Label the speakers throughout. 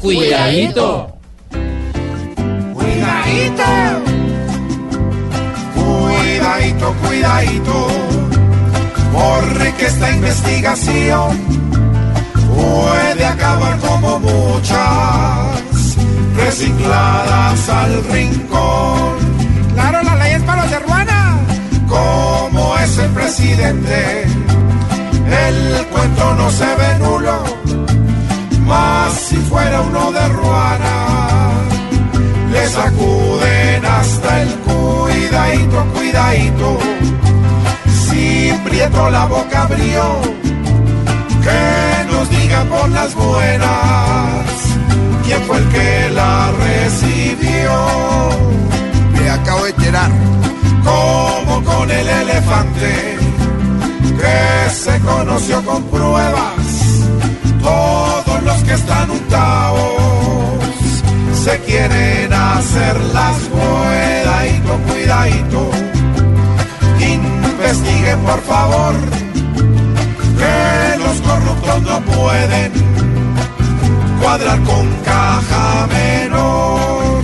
Speaker 1: Cuidadito.
Speaker 2: Cuidadito. Cuidadito, cuidadito. Porque esta investigación puede acabar como muchas recicladas al rincón.
Speaker 3: Claro, la ley es para los de Ruana.
Speaker 2: Como es el presidente, el cuento no se ve nulo. Sacuden hasta el cuidadito, cuidadito. Si Prieto la boca abrió, que nos diga por las buenas quién fue el que la recibió.
Speaker 4: Me acabo de enterar.
Speaker 2: Como con el elefante que se conoció con pruebas. Todos los que están untados Investiguen por favor que los corruptos no pueden cuadrar con caja menor.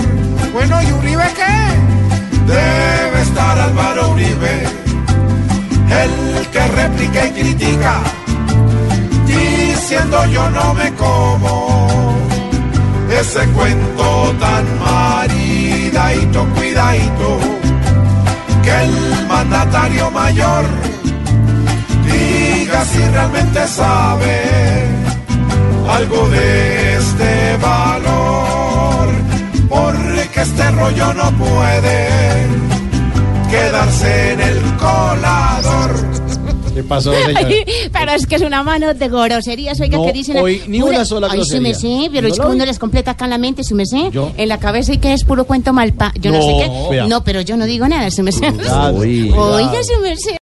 Speaker 3: Bueno, ¿y Uribe qué?
Speaker 2: Debe estar Álvaro Uribe, el que replica y critica, diciendo yo no me como ese cuento tan el mandatario mayor diga si realmente sabe algo de este valor, porque este rollo no puede quedarse en el.
Speaker 1: ¿Qué pasó, señor?
Speaker 5: Pero es que es una mano de groserías, oiga,
Speaker 1: No,
Speaker 5: que dicen...
Speaker 1: hoy ni
Speaker 5: pura-
Speaker 1: una sola
Speaker 5: Ay, su
Speaker 1: grosería.
Speaker 5: merced, pero
Speaker 1: ¿No
Speaker 5: es que uno les completa acá en la mente, su merced.
Speaker 1: ¿Yo?
Speaker 5: En la cabeza y que es puro cuento malpa. Yo no,
Speaker 1: No,
Speaker 5: sé qué.
Speaker 1: vea.
Speaker 5: No, pero yo no digo nada, su merced.
Speaker 1: Cuidado.
Speaker 5: Oiga, su merced.